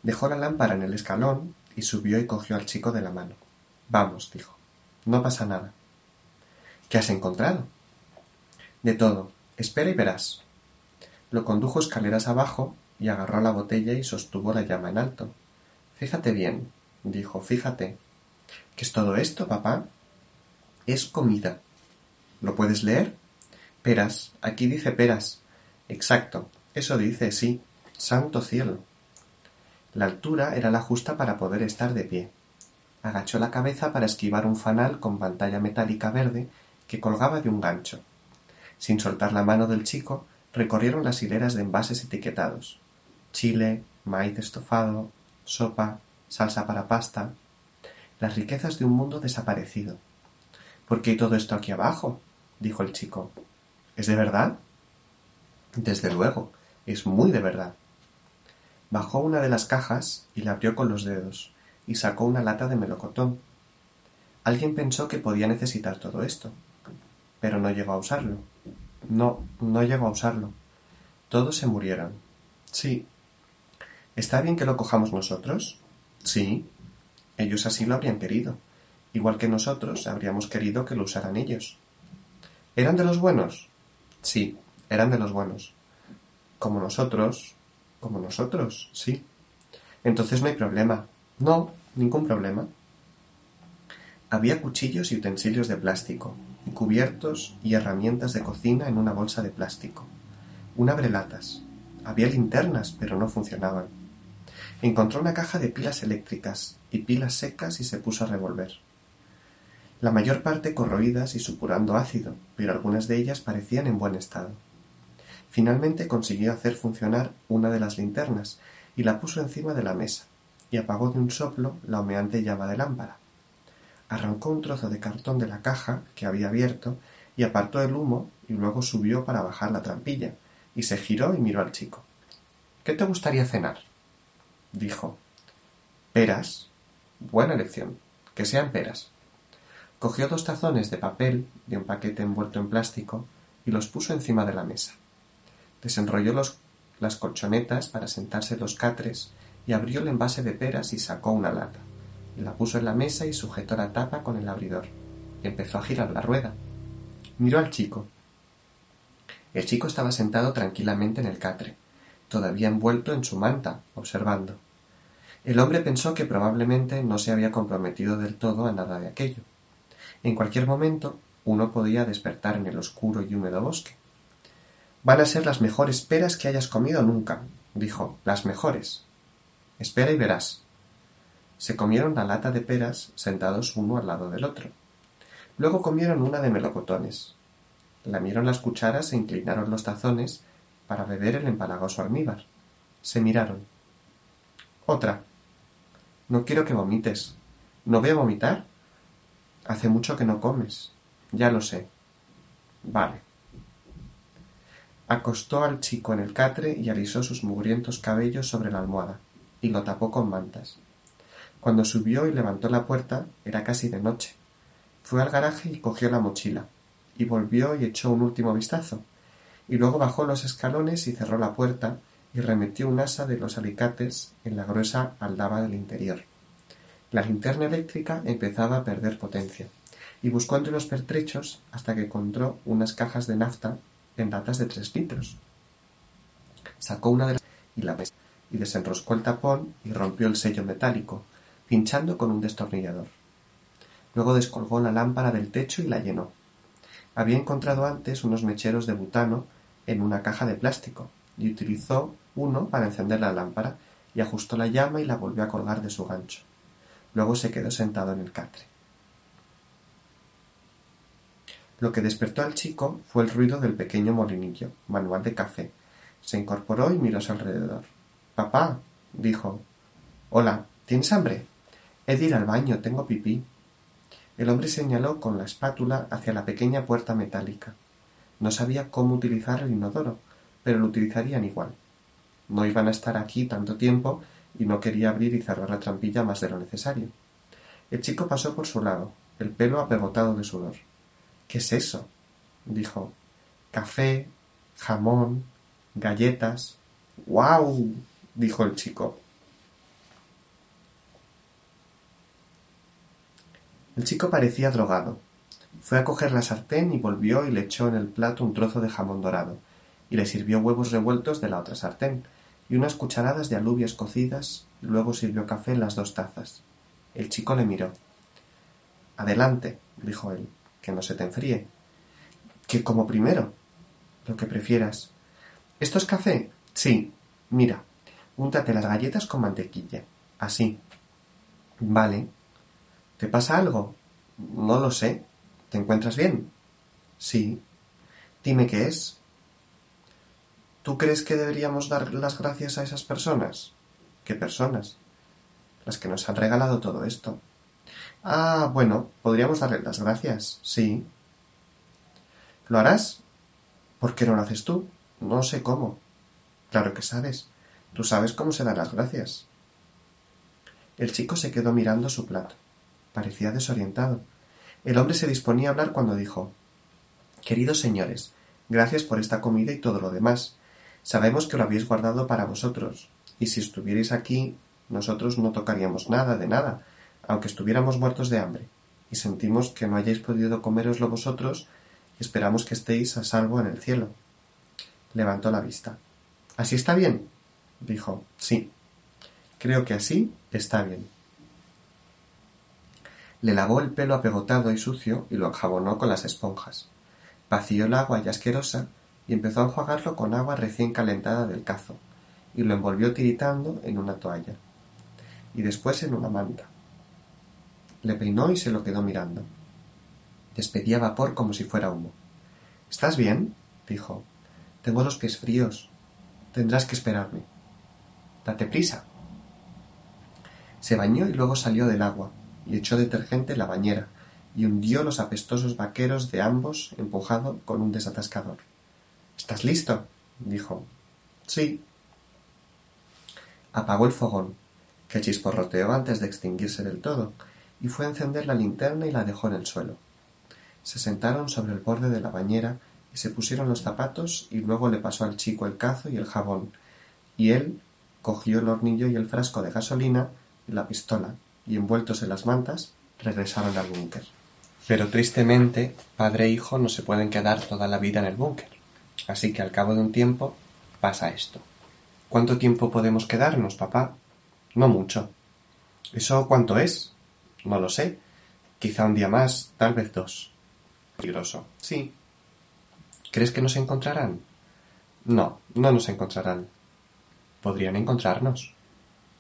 Dejó la lámpara en el escalón y subió y cogió al chico de la mano. Vamos, dijo. No pasa nada. ¿Qué has encontrado? De todo. Espera y verás. Lo condujo escaleras abajo y agarró la botella y sostuvo la llama en alto. Fíjate bien, dijo, fíjate. ¿Qué es todo esto, papá? Es comida. ¿Lo puedes leer? Peras. Aquí dice peras. Exacto, eso dice, sí. Santo cielo. La altura era la justa para poder estar de pie. Agachó la cabeza para esquivar un fanal con pantalla metálica verde que colgaba de un gancho. Sin soltar la mano del chico, recorrieron las hileras de envases etiquetados. Chile, maíz estofado, sopa, salsa para pasta. Las riquezas de un mundo desaparecido. ¿Por qué todo esto aquí abajo? dijo el chico. ¿Es de verdad? Desde luego, es muy de verdad. Bajó una de las cajas y la abrió con los dedos, y sacó una lata de melocotón. Alguien pensó que podía necesitar todo esto, pero no llegó a usarlo. No, no llegó a usarlo. Todos se murieron. Sí. ¿Está bien que lo cojamos nosotros? Sí. Ellos así lo habrían querido, igual que nosotros habríamos querido que lo usaran ellos. ¿Eran de los buenos? Sí, eran de los buenos. Como nosotros. Como nosotros, sí. Entonces no hay problema. No, ningún problema. Había cuchillos y utensilios de plástico, y cubiertos y herramientas de cocina en una bolsa de plástico. Un abrelatas. Había linternas, pero no funcionaban. Encontró una caja de pilas eléctricas y pilas secas y se puso a revolver. La mayor parte corroídas y supurando ácido, pero algunas de ellas parecían en buen estado. Finalmente consiguió hacer funcionar una de las linternas y la puso encima de la mesa, y apagó de un soplo la humeante llama de lámpara. Arrancó un trozo de cartón de la caja que había abierto y apartó el humo y luego subió para bajar la trampilla, y se giró y miró al chico. ¿Qué te gustaría cenar? Dijo. Peras. Buena elección. Que sean peras. Cogió dos tazones de papel de un paquete envuelto en plástico y los puso encima de la mesa desenrolló las colchonetas para sentarse los catres y abrió el envase de peras y sacó una lata. La puso en la mesa y sujetó la tapa con el abridor. Empezó a girar la rueda. Miró al chico. El chico estaba sentado tranquilamente en el catre, todavía envuelto en su manta, observando. El hombre pensó que probablemente no se había comprometido del todo a nada de aquello. En cualquier momento uno podía despertar en el oscuro y húmedo bosque. Van a ser las mejores peras que hayas comido nunca, dijo, las mejores. Espera y verás. Se comieron la lata de peras sentados uno al lado del otro. Luego comieron una de melocotones. Lamieron las cucharas e inclinaron los tazones para beber el empalagoso almíbar. Se miraron. Otra. No quiero que vomites. ¿No voy a vomitar? Hace mucho que no comes. Ya lo sé. Vale acostó al chico en el catre y alisó sus mugrientos cabellos sobre la almohada, y lo tapó con mantas. Cuando subió y levantó la puerta, era casi de noche. Fue al garaje y cogió la mochila, y volvió y echó un último vistazo, y luego bajó los escalones y cerró la puerta, y remetió un asa de los alicates en la gruesa aldaba del interior. La linterna eléctrica empezaba a perder potencia, y buscó entre los pertrechos hasta que encontró unas cajas de nafta en latas de tres litros. Sacó una de las y la y desenroscó el tapón y rompió el sello metálico, pinchando con un destornillador. Luego descolgó la lámpara del techo y la llenó. Había encontrado antes unos mecheros de butano en una caja de plástico y utilizó uno para encender la lámpara y ajustó la llama y la volvió a colgar de su gancho. Luego se quedó sentado en el catre. Lo que despertó al chico fue el ruido del pequeño molinillo, manual de café. Se incorporó y miró su alrededor. Papá, dijo. Hola, ¿tienes hambre? He de ir al baño, tengo pipí. El hombre señaló con la espátula hacia la pequeña puerta metálica. No sabía cómo utilizar el inodoro, pero lo utilizarían igual. No iban a estar aquí tanto tiempo y no quería abrir y cerrar la trampilla más de lo necesario. El chico pasó por su lado, el pelo apegotado de sudor. ¿Qué es eso? dijo. Café, jamón, galletas. ¡Guau! dijo el chico. El chico parecía drogado. Fue a coger la sartén y volvió y le echó en el plato un trozo de jamón dorado, y le sirvió huevos revueltos de la otra sartén, y unas cucharadas de alubias cocidas, y luego sirvió café en las dos tazas. El chico le miró. Adelante, dijo él que no se te enfríe. Que como primero. Lo que prefieras. ¿Esto es café? Sí. Mira, úntate las galletas con mantequilla. Así. Vale. ¿Te pasa algo? No lo sé. ¿Te encuentras bien? Sí. Dime qué es. ¿Tú crees que deberíamos dar las gracias a esas personas? ¿Qué personas? Las que nos han regalado todo esto. Ah, bueno, podríamos darle las gracias, sí. ¿Lo harás? ¿Por qué no lo haces tú? No sé cómo. Claro que sabes. Tú sabes cómo se dan las gracias. El chico se quedó mirando su plato. Parecía desorientado. El hombre se disponía a hablar cuando dijo Queridos señores, gracias por esta comida y todo lo demás. Sabemos que lo habéis guardado para vosotros, y si estuvierais aquí, nosotros no tocaríamos nada de nada, aunque estuviéramos muertos de hambre, y sentimos que no hayáis podido coméroslo vosotros, esperamos que estéis a salvo en el cielo. Levantó la vista. ¿Así está bien? dijo. Sí. Creo que así está bien. Le lavó el pelo apegotado y sucio y lo enjabonó con las esponjas. Vació el agua ya asquerosa y empezó a enjuagarlo con agua recién calentada del cazo, y lo envolvió tiritando en una toalla, y después en una manta le peinó y se lo quedó mirando. Despedía vapor como si fuera humo. ¿Estás bien? dijo. Tengo los pies fríos. Tendrás que esperarme. Date prisa. Se bañó y luego salió del agua, y echó detergente en la bañera, y hundió los apestosos vaqueros de ambos empujado con un desatascador. ¿Estás listo? dijo. Sí. Apagó el fogón, que chisporroteó antes de extinguirse del todo, y fue a encender la linterna y la dejó en el suelo. Se sentaron sobre el borde de la bañera y se pusieron los zapatos y luego le pasó al chico el cazo y el jabón, y él cogió el hornillo y el frasco de gasolina y la pistola, y envueltos en las mantas, regresaron al búnker. Pero tristemente, padre e hijo no se pueden quedar toda la vida en el búnker. Así que al cabo de un tiempo pasa esto. ¿Cuánto tiempo podemos quedarnos, papá? No mucho. ¿Eso cuánto es? No lo sé. Quizá un día más, tal vez dos. Peligroso. Sí. ¿Crees que nos encontrarán? No, no nos encontrarán. ¿Podrían encontrarnos?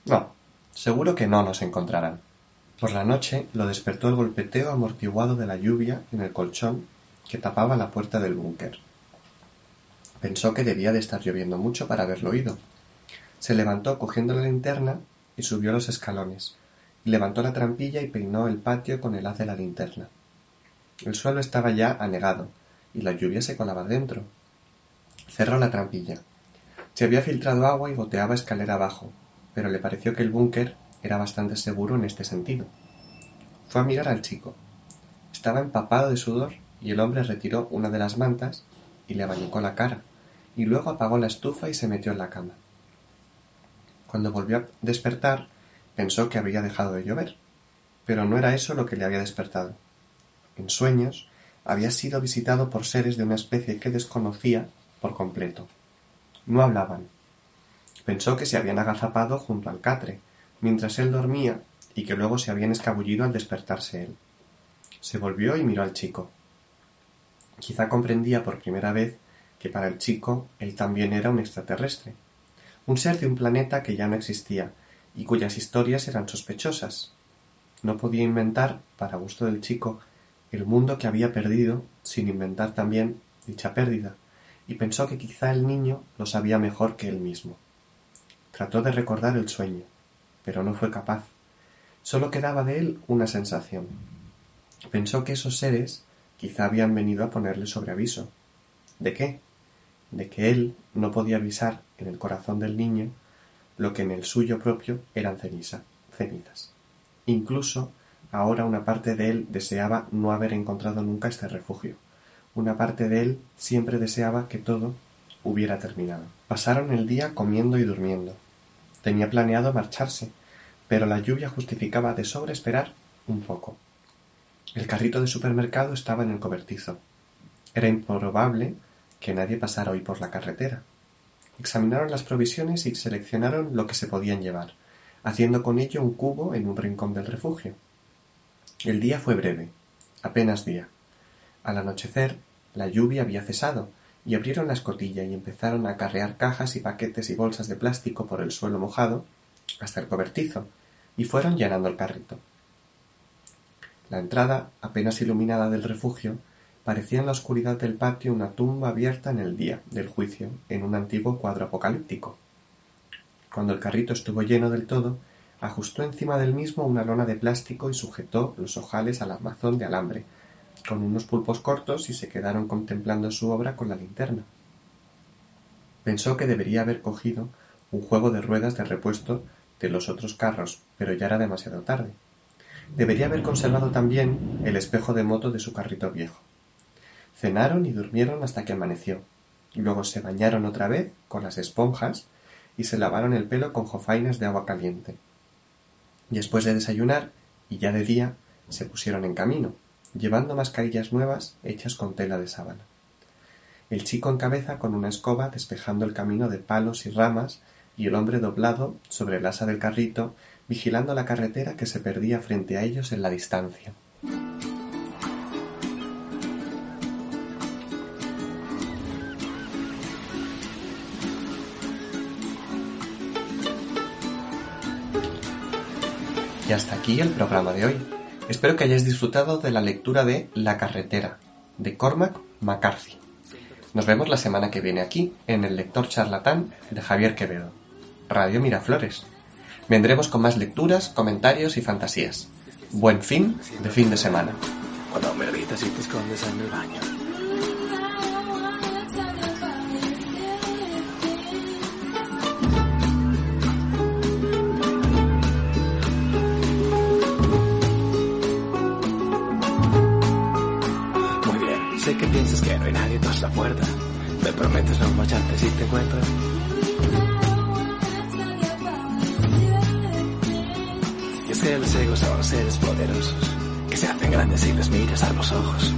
No, seguro que no nos encontrarán. Por la noche lo despertó el golpeteo amortiguado de la lluvia en el colchón que tapaba la puerta del búnker. Pensó que debía de estar lloviendo mucho para haberlo oído. Se levantó cogiendo la linterna y subió los escalones, levantó la trampilla y peinó el patio con el haz de la linterna. El suelo estaba ya anegado, y la lluvia se colaba dentro. Cerró la trampilla. Se había filtrado agua y goteaba escalera abajo, pero le pareció que el búnker era bastante seguro en este sentido. Fue a mirar al chico. Estaba empapado de sudor y el hombre retiró una de las mantas y le abanicó la cara, y luego apagó la estufa y se metió en la cama. Cuando volvió a despertar, pensó que había dejado de llover, pero no era eso lo que le había despertado. En sueños, había sido visitado por seres de una especie que desconocía por completo. No hablaban. Pensó que se habían agazapado junto al catre, mientras él dormía, y que luego se habían escabullido al despertarse él. Se volvió y miró al chico. Quizá comprendía por primera vez que para el chico él también era un extraterrestre, un ser de un planeta que ya no existía y cuyas historias eran sospechosas. No podía inventar, para gusto del chico, el mundo que había perdido sin inventar también dicha pérdida, y pensó que quizá el niño lo sabía mejor que él mismo. Trató de recordar el sueño, pero no fue capaz. Solo quedaba de él una sensación. Pensó que esos seres quizá habían venido a ponerle sobre aviso. ¿De qué? De que él no podía avisar en el corazón del niño lo que en el suyo propio eran ceniza, cenizas. Incluso ahora una parte de él deseaba no haber encontrado nunca este refugio. Una parte de él siempre deseaba que todo hubiera terminado. Pasaron el día comiendo y durmiendo. Tenía planeado marcharse, pero la lluvia justificaba de sobra esperar un poco. El carrito de supermercado estaba en el cobertizo. Era improbable que nadie pasara hoy por la carretera. Examinaron las provisiones y seleccionaron lo que se podían llevar, haciendo con ello un cubo en un rincón del refugio. El día fue breve, apenas día. Al anochecer, la lluvia había cesado, y abrieron la escotilla y empezaron a acarrear cajas y paquetes y bolsas de plástico por el suelo mojado hasta el cobertizo, y fueron llenando el carrito. La entrada, apenas iluminada del refugio, parecía en la oscuridad del patio una tumba abierta en el día del juicio, en un antiguo cuadro apocalíptico. Cuando el carrito estuvo lleno del todo, ajustó encima del mismo una lona de plástico y sujetó los ojales al armazón de alambre, con unos pulpos cortos y se quedaron contemplando su obra con la linterna. Pensó que debería haber cogido un juego de ruedas de repuesto de los otros carros, pero ya era demasiado tarde. Debería haber conservado también el espejo de moto de su carrito viejo. Cenaron y durmieron hasta que amaneció. Luego se bañaron otra vez con las esponjas y se lavaron el pelo con jofainas de agua caliente. Después de desayunar, y ya de día, se pusieron en camino, llevando mascarillas nuevas hechas con tela de sábana. El chico en cabeza con una escoba despejando el camino de palos y ramas y el hombre doblado sobre el asa del carrito vigilando la carretera que se perdía frente a ellos en la distancia. Y hasta aquí el programa de hoy. Espero que hayáis disfrutado de la lectura de La carretera, de Cormac McCarthy. Nos vemos la semana que viene aquí, en el lector charlatán de Javier Quevedo. Radio Miraflores. Vendremos con más lecturas, comentarios y fantasías. Buen fin de fin de semana. Seres poderosos que se hacen grandes si les miras a los ojos.